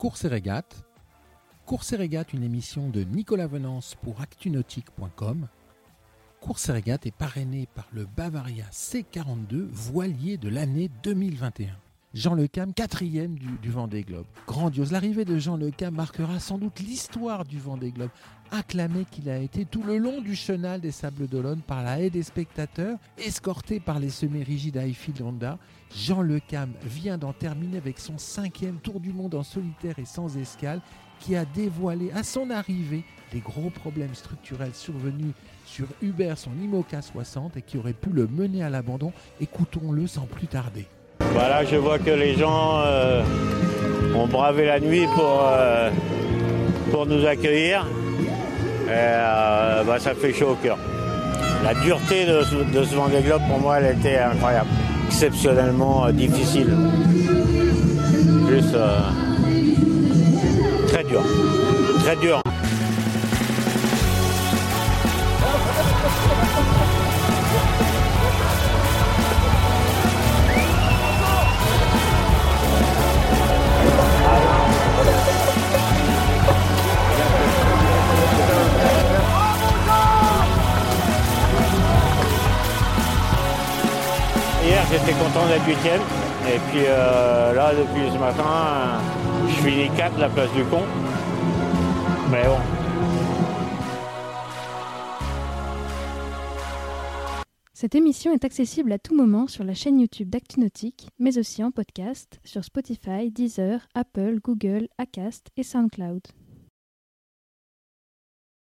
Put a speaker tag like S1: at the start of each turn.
S1: Course et régate. Course et régate, une émission de Nicolas Venance pour actunautique.com. Course et régate est parrainé par le Bavaria C42 voilier de l'année 2021. Jean Lecam, quatrième du, du Vendée Globe. Grandiose. L'arrivée de Jean Lecam marquera sans doute l'histoire du Vendée Globe. Acclamé qu'il a été tout le long du chenal des Sables d'Olonne par la haie des spectateurs, escorté par les semi-rigides Highfield Honda, Jean Lecam vient d'en terminer avec son cinquième tour du monde en solitaire et sans escale, qui a dévoilé à son arrivée les gros problèmes structurels survenus sur Uber son Imoca 60 et qui auraient pu le mener à l'abandon. Écoutons-le sans plus tarder.
S2: Voilà, je vois que les gens euh, ont bravé la nuit pour, euh, pour nous accueillir. Et, euh, bah, ça fait chaud au cœur. La dureté de, ce- de ce Vendée Globe, pour moi, elle était incroyable. Exceptionnellement difficile. Juste très dur. Très dur. Hier, j'étais content d'être huitième. Et puis euh, là, depuis ce matin, je finis 4 la place du con. Mais bon,
S3: Cette émission est accessible à tout moment sur la chaîne YouTube d'ActuNautique, mais aussi en podcast sur Spotify, Deezer, Apple, Google, Acast et SoundCloud.